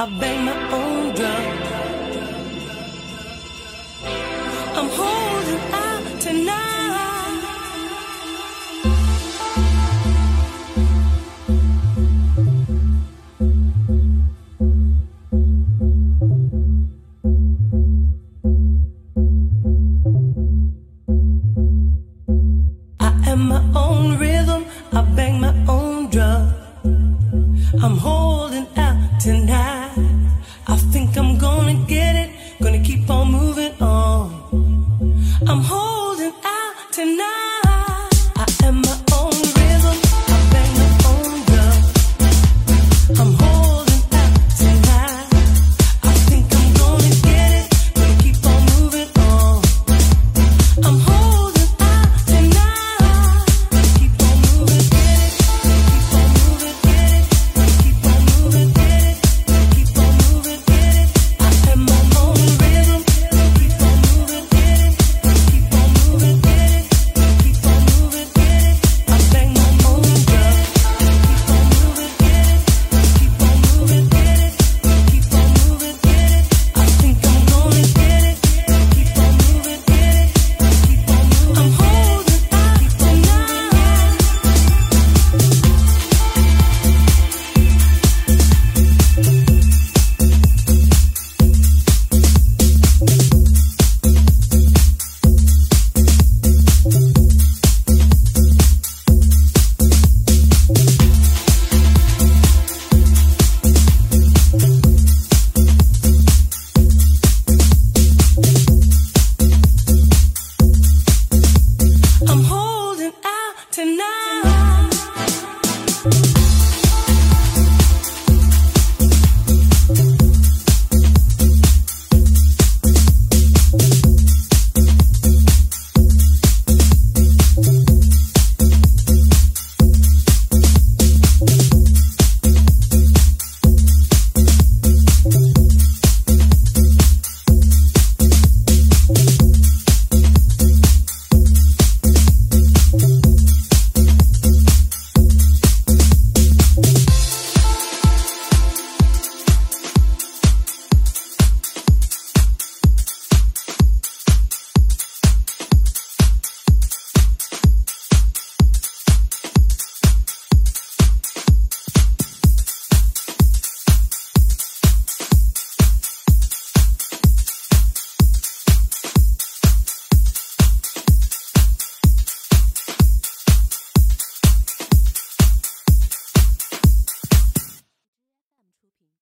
I bang my own drum. I'm holding out tonight. I am my own rhythm. I bang my own drum. I'm holding out tonight. I'm home.